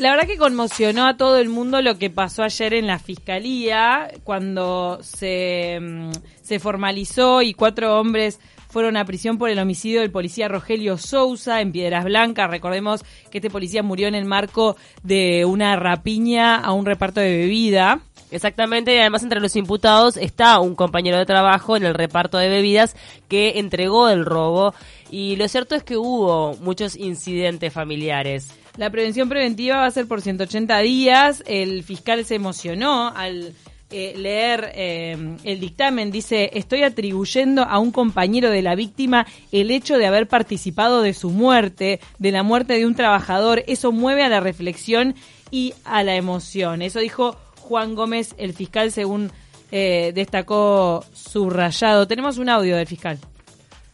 La verdad que conmocionó a todo el mundo lo que pasó ayer en la fiscalía cuando se, mm, se formalizó y cuatro hombres fueron a prisión por el homicidio del policía Rogelio Sousa en Piedras Blancas. Recordemos que este policía murió en el marco de una rapiña a un reparto de bebida. Exactamente, y además entre los imputados está un compañero de trabajo en el reparto de bebidas que entregó el robo y lo cierto es que hubo muchos incidentes familiares. La prevención preventiva va a ser por 180 días. El fiscal se emocionó al eh, leer eh, el dictamen. Dice, estoy atribuyendo a un compañero de la víctima el hecho de haber participado de su muerte, de la muerte de un trabajador. Eso mueve a la reflexión y a la emoción. Eso dijo Juan Gómez, el fiscal, según eh, destacó subrayado. Tenemos un audio del fiscal.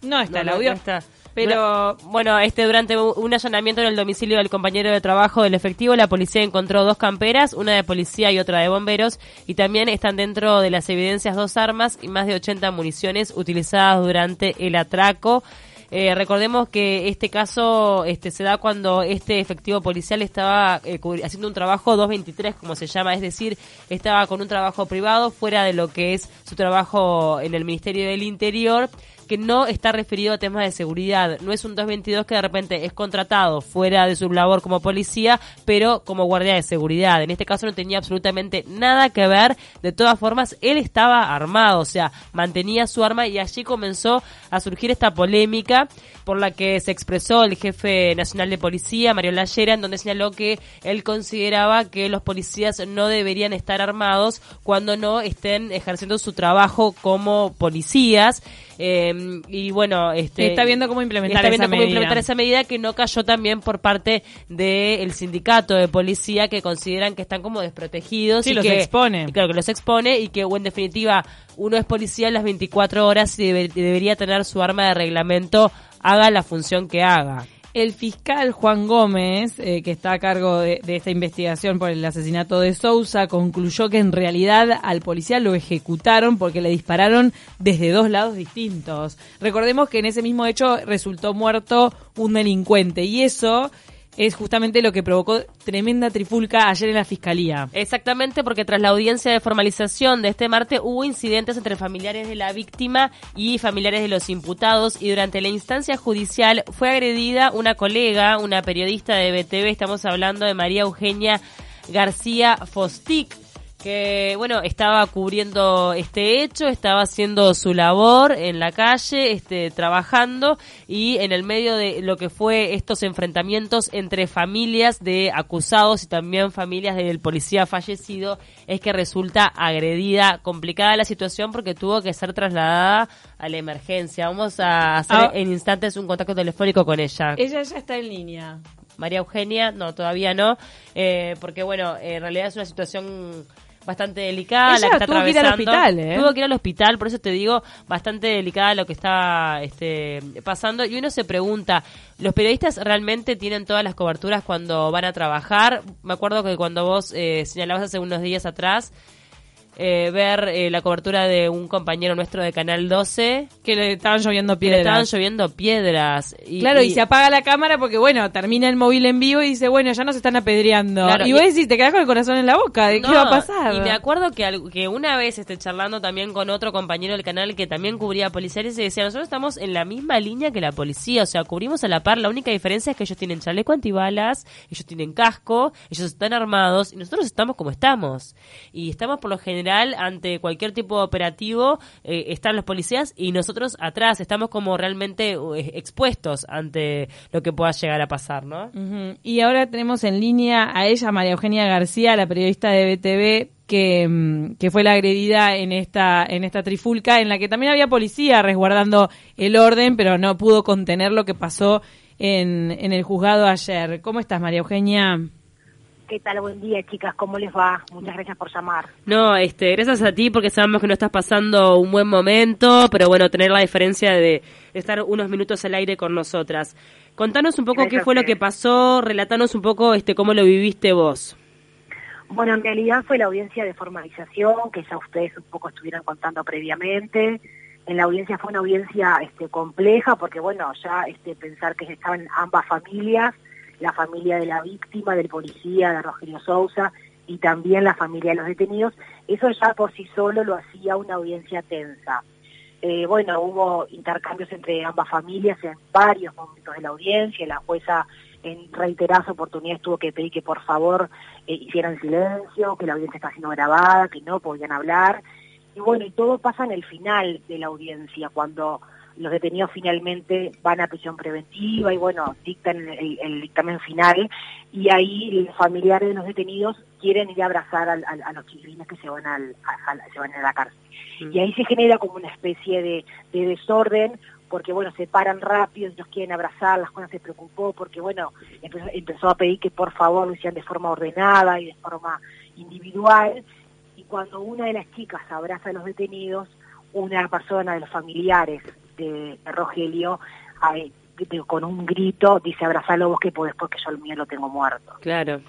No está el audio. está. Pero bueno, este durante un allanamiento en el domicilio del compañero de trabajo del efectivo, la policía encontró dos camperas, una de policía y otra de bomberos, y también están dentro de las evidencias dos armas y más de 80 municiones utilizadas durante el atraco. Eh, recordemos que este caso este, se da cuando este efectivo policial estaba eh, haciendo un trabajo 223, como se llama, es decir, estaba con un trabajo privado fuera de lo que es su trabajo en el Ministerio del Interior que no está referido a temas de seguridad. No es un 222 que de repente es contratado fuera de su labor como policía, pero como guardia de seguridad. En este caso no tenía absolutamente nada que ver. De todas formas, él estaba armado, o sea, mantenía su arma y allí comenzó a surgir esta polémica por la que se expresó el jefe nacional de policía, Mario Lallera, en donde señaló que él consideraba que los policías no deberían estar armados cuando no estén ejerciendo su trabajo como policías. Eh, y bueno, este, está viendo cómo implementar, está viendo esa, cómo medida. implementar esa medida que no cayó también por parte del sindicato de policía que consideran que están como desprotegidos Sí, y los que, expone. y claro, que los expone y que o en definitiva uno es policía las 24 horas y debe- debería tener su arma de reglamento haga la función que haga. El fiscal Juan Gómez, eh, que está a cargo de, de esta investigación por el asesinato de Sousa, concluyó que en realidad al policía lo ejecutaron porque le dispararon desde dos lados distintos. Recordemos que en ese mismo hecho resultó muerto un delincuente y eso es justamente lo que provocó tremenda trifulca ayer en la fiscalía. Exactamente, porque tras la audiencia de formalización de este martes hubo incidentes entre familiares de la víctima y familiares de los imputados y durante la instancia judicial fue agredida una colega, una periodista de BTV, estamos hablando de María Eugenia García Fostic que bueno estaba cubriendo este hecho estaba haciendo su labor en la calle este trabajando y en el medio de lo que fue estos enfrentamientos entre familias de acusados y también familias del policía fallecido es que resulta agredida complicada la situación porque tuvo que ser trasladada a la emergencia vamos a hacer Ah. en instantes un contacto telefónico con ella Ella ya está en línea. María Eugenia, no, todavía no, eh, porque bueno, en realidad es una situación bastante delicada Ella la que está tuvo que ir al atravesando. hospital, ¿eh? Tuvo que ir al hospital, por eso te digo, bastante delicada lo que está este, pasando. Y uno se pregunta, ¿los periodistas realmente tienen todas las coberturas cuando van a trabajar? Me acuerdo que cuando vos eh, señalabas hace unos días atrás, eh, ver eh, la cobertura de un compañero nuestro de Canal 12, Que le estaban lloviendo que le estaban piedras. lloviendo piedras. Y, Claro, y, se apaga la cámara porque, bueno, termina el móvil en vivo y dice, bueno, ya nos están apedreando. Claro, y vos decís, te quedás con el corazón en la boca, ¿de qué va a pasar? Y me acuerdo que, que una vez este, charlando también con otro compañero del canal que también cubría policiales y decía, nosotros estamos en la misma línea que la policía, o sea, cubrimos a la par, la única diferencia es que ellos tienen chaleco antibalas, ellos tienen casco, ellos están armados y nosotros estamos como estamos. Y estamos por lo general ante cualquier tipo de operativo, eh, están los policías y nosotros atrás, estamos como realmente eh, expuestos ante lo que pueda llegar a pasar, ¿no? Y ahora tenemos en línea a ella, María Eugenia García, la periodista de BTV, que, mm, que fue la agredida en esta, en esta trifulca, en la que también había policía resguardando el orden, pero no pudo contener lo que pasó en, en el juzgado ayer. ¿Cómo estás, María Eugenia? ¿Qué tal? Buen día, chicas. ¿Cómo les va? Muchas gracias por llamar. No, este, gracias a ti porque sabemos que no estás pasando un buen momento, pero bueno, tener la diferencia de estar unos minutos al aire con nosotras. Contanos un poco Gracias qué fue lo que pasó, relatanos un poco este cómo lo viviste vos. Bueno, en realidad fue la audiencia de formalización, que ya ustedes un poco estuvieron contando previamente. En la audiencia fue una audiencia este, compleja, porque bueno, ya este, pensar que estaban ambas familias la familia de la víctima, del policía, de Rogelio Sousa, y también la familia de los detenidos, eso ya por sí solo lo hacía una audiencia tensa. Eh, bueno, hubo intercambios entre ambas familias en varios momentos de la audiencia, la jueza en reiteradas oportunidades tuvo que pedir que por favor eh, hicieran silencio, que la audiencia está siendo grabada, que no podían hablar. Y bueno, y todo pasa en el final de la audiencia, cuando los detenidos finalmente van a prisión preventiva y bueno, dictan el, dictamen final y ahí los familiares de los detenidos quieren ir a abrazar a, los chiquilines que se van, al, a, se van a la cárcel. Mm. Y ahí se genera como una especie de, de desorden porque bueno, se paran rápido, ellos quieren abrazar, las cosas se preocupó, porque bueno, empezó, empezó, a pedir que por favor lo hicieran de forma ordenada y de forma individual, y cuando una de las chicas abraza a los detenidos, una persona de los familiares de, Rogelio, con un grito, dice abrazalo vos que podés porque yo el mío lo tengo muerto. Claro.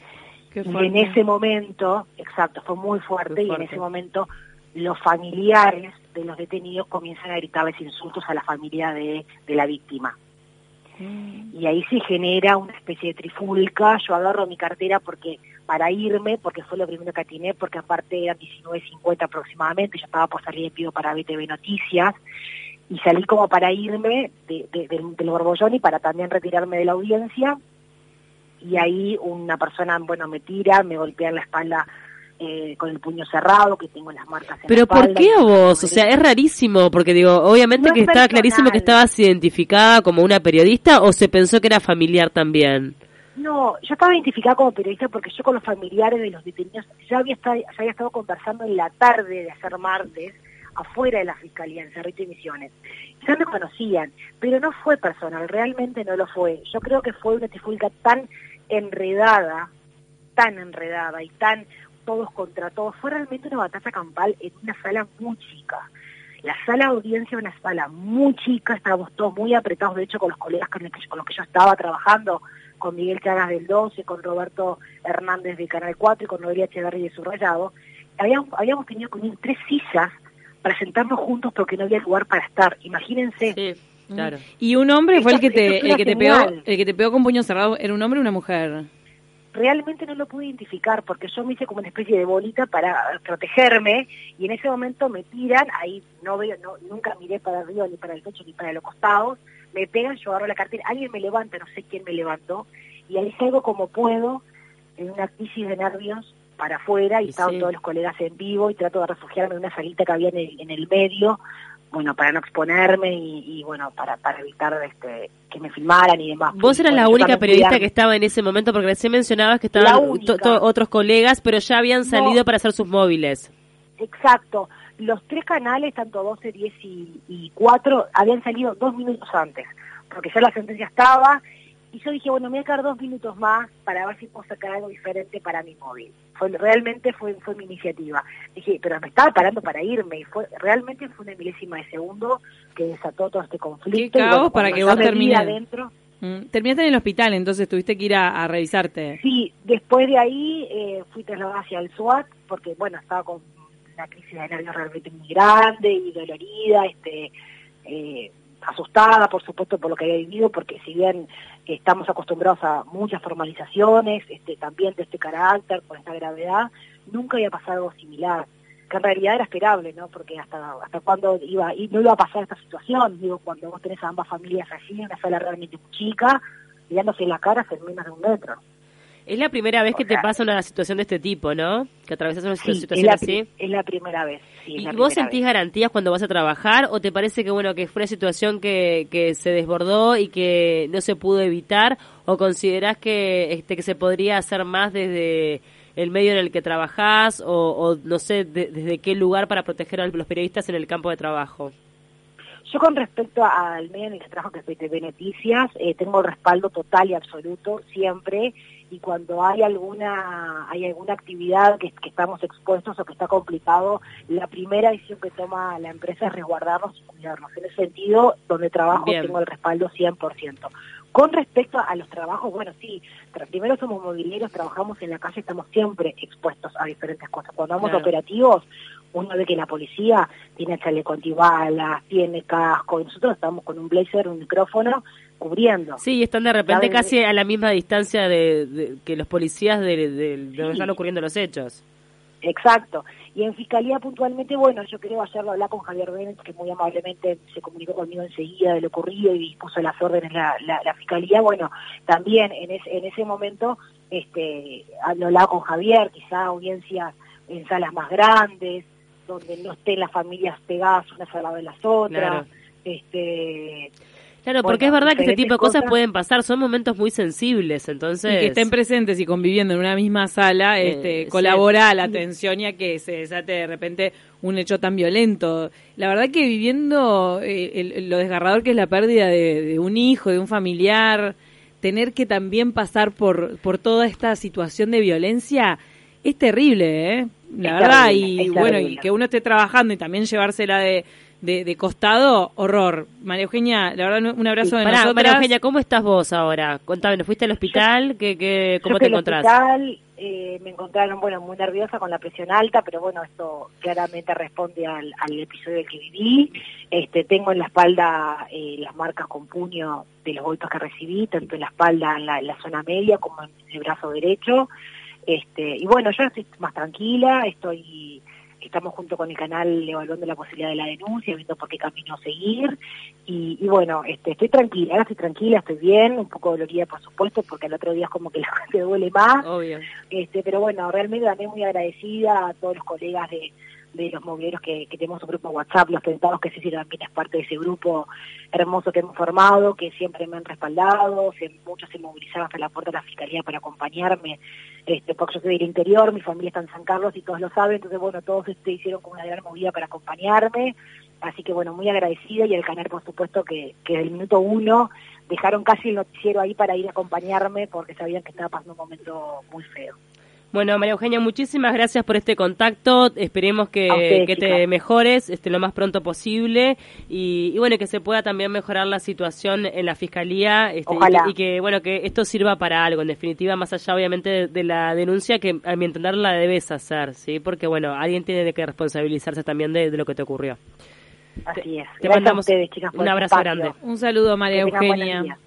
y en ese momento, exacto, fue muy fuerte, y en ese momento los familiares de los detenidos comienzan a gritarles insultos a la familia de, la víctima. Mm. Y ahí se genera una especie de trifulca, yo agarro mi cartera porque para irme, porque fue lo primero que atiné, porque aparte eran 19.50 aproximadamente, yo estaba por salir de pido para BTV Noticias, y salí como para irme de, del, del Borbollón y para también retirarme de la audiencia, y ahí una persona, bueno, me tira, me golpea en la espalda eh, con el puño cerrado, que tengo las marcas en Pero la ¿por qué a vos? O sea, es rarísimo, porque digo, obviamente que estaba clarísimo que estabas identificada como una periodista o se pensó que era familiar también. No, yo estaba identificada como periodista porque yo con los familiares de los detenidos ya había estado, ya había estado conversando en la tarde de hacer martes afuera de la Fiscalía, en Cerrito y Misiones. Ya me conocían, pero no fue personal, realmente no lo fue. Yo creo que fue una trifulca tan enredada, tan enredada y tan todos contra todos. Fue realmente una batalla campal en una sala muy chica. La sala de audiencia una sala muy chica, estábamos todos muy apretados, de hecho con los colegas con, los que yo estaba trabajando, con Miguel Chagas del 12, con Roberto Hernández de Canal 4 y con Noelia Echeverri de Subrayado, habíamos, habíamos tenido con tres sillas para sentarnos juntos porque no había lugar para estar. Imagínense. Sí, claro. Y un hombre fue el que te el que te pegó el que te pegó con puño cerrado, era un hombre o una mujer realmente no lo pude identificar porque yo me hice como una especie de bolita para protegerme y en ese momento me tiran, ahí no veo, no, nunca miré para arriba ni para el techo ni para los costados, me pegan, yo agarro la cartera, alguien me levanta, no sé quién me levantó y ahí salgo como puedo en una crisis de nervios para afuera y estaban todos los colegas en vivo y trato de refugiarme en una salita que había en el medio bueno, para no exponerme y, bueno, para, para evitar este, que me filmaran y demás. Vos eras la única periodista que estaba en ese momento, porque recién mencionabas que estaban otros colegas, pero ya habían salido para hacer sus móviles. Exacto. Los tres canales, tanto 12, 10 y, y 4, habían salido dos minutos antes, porque ya la sentencia estaba y yo dije, bueno, me voy a quedar dos minutos más para ver si puedo sacar algo diferente para mi móvil. Fue, realmente fue, fue mi iniciativa. Dije, pero me estaba parando para irme y fue realmente fue una milésima de segundo que desató todo este conflicto. Qué caos para que vos termines adentro. Mm, terminaste en el hospital, entonces tuviste que ir a, revisarte. Sí, después de ahí eh, fui trasladada hacia el SWAT porque, bueno, estaba con una crisis de nervios realmente muy grande y dolorida, este... Eh, asustada, por supuesto, por lo que había vivido, porque si bien estamos acostumbrados a muchas formalizaciones, este, también de este carácter, con esta gravedad, nunca había pasado algo similar, que en realidad era esperable, ¿no? Porque hasta hasta cuándo iba, y no iba a pasar esta situación, digo, cuando vos tenés a ambas familias allí, una sala realmente muy chica, mirándose en la cara en menos de un metro. Es la primera vez que te pasa una situación de este tipo, ¿no? Que atravesas una situación es así. Es la primera vez. ¿Y vos sentís garantías cuando vas a trabajar o te parece que bueno que fue una situación que, que se desbordó y que no se pudo evitar o considerás que este que se podría hacer más desde el medio en el que trabajás o, no sé desde qué lugar para proteger a los periodistas en el campo de trabajo? Yo con respecto al medio en el que trabajo, que es de Noticias, eh, tengo el respaldo total y absoluto siempre y cuando hay alguna hay alguna actividad que, estamos expuestos o que está complicado, la primera decisión que toma la empresa es resguardarnos y cuidarnos. En ese sentido, donde trabajo tengo el respaldo 100%. Con respecto a los trabajos, bueno, sí, primero somos mobileros, trabajamos en la calle, estamos siempre expuestos a diferentes cosas. Cuando vamos operativos, uno ve que la policía tiene chaleco antibalas, tiene casco, y nosotros estamos con un blazer, un micrófono, cubriendo. Sí, están de repente casi a la misma distancia de, de- que los policías de, de- de donde están ocurriendo los hechos. Exacto. Y en Fiscalía puntualmente, bueno, yo creo ayer lo hablé con Javier Bennett, que muy amablemente se comunicó conmigo enseguida de lo ocurrido y dispuso las órdenes la, la, la Fiscalía. Bueno, también en, ese en ese momento este, lo hablaba con Javier, quizá audiencias en salas más grandes, donde no estén las familias pegadas unas al lado de las otras. Claro. Este, Claro, Bueno, porque es verdad que este tipo de cosas cosas. pueden pasar, son momentos muy sensibles, entonces... Y que estén presentes y conviviendo en una misma sala, Eh, este, sí. colabora a la tensión y a que se desate de repente un hecho tan violento. La verdad que viviendo eh, el- lo desgarrador que es la pérdida de, de un hijo, de un familiar, tener que también pasar por, por toda esta situación de violencia es terrible, ¿eh? La Es verdad, terrible, y bueno, y que uno esté trabajando y también llevársela de, de, de costado, horror. María Eugenia, la verdad, un abrazo de nosotras. María Eugenia, ¿cómo estás vos ahora? Contame, ¿fuiste al hospital? ¿Qué, qué, ¿Cómo Yo te encontrás? hospital, eh, me encontraron, bueno, muy nerviosa con la presión alta, pero bueno, esto claramente responde al, al episodio del que viví. Este, tengo en la espalda eh, las marcas con puño de los golpes que recibí, tanto en la espalda, en la, en la zona media, como en el brazo derecho. Este, y bueno, yo estoy más tranquila, estoy estamos junto con el canal evaluando la posibilidad de la denuncia, viendo por qué camino seguir. Y, y bueno, este, estoy tranquila, ahora estoy tranquila, estoy bien, un poco dolorida por supuesto, porque el otro día es como que la gente duele más. Obvio. Este, pero bueno, realmente también muy agradecida a todos los colegas de, de los movilleros que, tenemos un grupo WhatsApp, los tentados que sí también es parte de ese grupo hermoso que hemos formado, que siempre me han respaldado, muchos se movilizaron hasta la puerta de la fiscalía para acompañarme, este, porque yo soy del interior, mi familia está en San Carlos y todos lo saben, entonces bueno, todos este, hicieron como una gran movida para acompañarme, así que bueno, muy agradecida y el canal por supuesto que, que desde el minuto uno dejaron casi el noticiero ahí para ir a acompañarme porque sabían que estaba pasando un momento muy feo. Bueno, María Eugenia, muchísimas gracias por este contacto. Esperemos que, que te mejores este, lo más pronto posible y, y bueno, que se pueda también mejorar la situación en la fiscalía este, y, Ojalá. que, y que, bueno, que esto sirva para algo, en definitiva, más allá obviamente de, de la denuncia que a mi entender la debes hacer, ¿sí? Porque bueno, alguien tiene que responsabilizarse también de, de lo que te ocurrió. Así es. te Gracias mandamos a ustedes, chicas, por un abrazo espacio. grande. Un saludo, María Que Eugenia.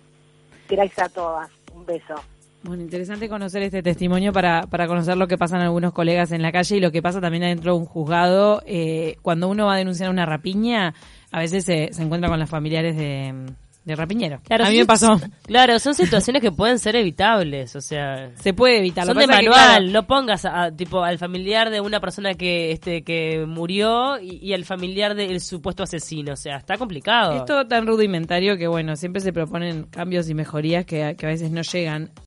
Gracias a todas. Un beso. Bueno, interesante conocer este testimonio para, para conocer lo que pasan algunos colegas en la calle y lo que pasa también adentro de un juzgado. Eh, cuando uno va a denunciar una rapiña, a veces se, se encuentra con los familiares de, de rapiñero. Claro, a mí me pasó. Claro, son situaciones que pueden ser evitables, o sea... Se puede evitar. Son de manual, claro, no pongas a, tipo al familiar de una persona que este que murió y, y al familiar del supuesto asesino, o sea, está complicado. Es todo tan rudimentario que, bueno, siempre se proponen cambios y mejorías que, que a veces no llegan.